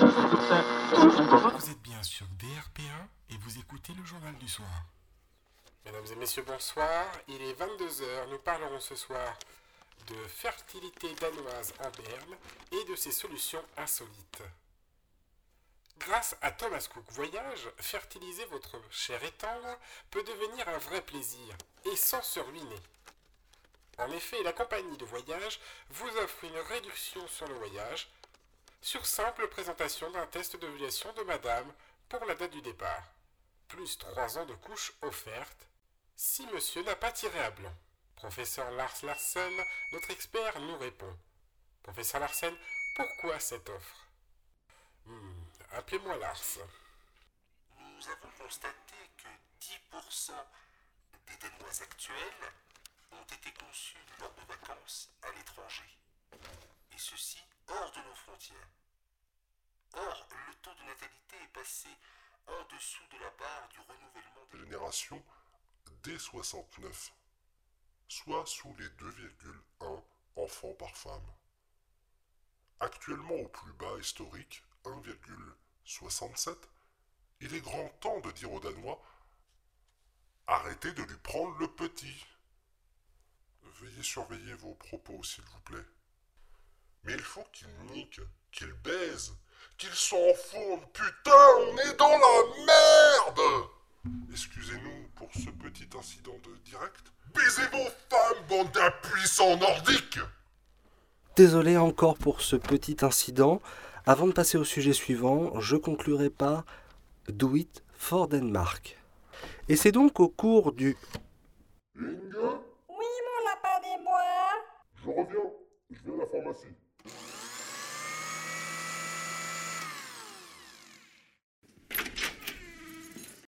Vous êtes bien sur DRP1 et vous écoutez le journal du soir. Mesdames et messieurs, bonsoir. Il est 22h. Nous parlerons ce soir de fertilité danoise en Berne et de ses solutions insolites. Grâce à Thomas Cook Voyage, fertiliser votre chair et peut devenir un vrai plaisir et sans se ruiner. En effet, la compagnie de voyage vous offre une réduction sur le voyage sur simple présentation d'un test d'ovulation de madame pour la date du départ, plus 3 ans de couche offerte si monsieur n'a pas tiré à blanc. Professeur Lars Larsen, notre expert, nous répond. Professeur Larsen, pourquoi cette offre? Hmm, Appelez-moi Lars. Nous avons constaté que 10% des Danois actuels ont été conçus lors de vacances à l'étranger. Et ceci hors de Or, le taux de natalité est passé en dessous de la barre du renouvellement des générations dès 69, soit sous les 2,1 enfants par femme. Actuellement au plus bas historique, 1,67, il est grand temps de dire aux Danois Arrêtez de lui prendre le petit. Veuillez surveiller vos propos, s'il vous plaît. Mais il faut qu'il nique, qu'il baise, qu'il s'enfourne. Putain, on est dans la merde Excusez-nous pour ce petit incident de direct. Baisez vos femmes, bande d'impuissants nordiques Désolé encore pour ce petit incident. Avant de passer au sujet suivant, je conclurai par Do it for Denmark. Et c'est donc au cours du. Como assim?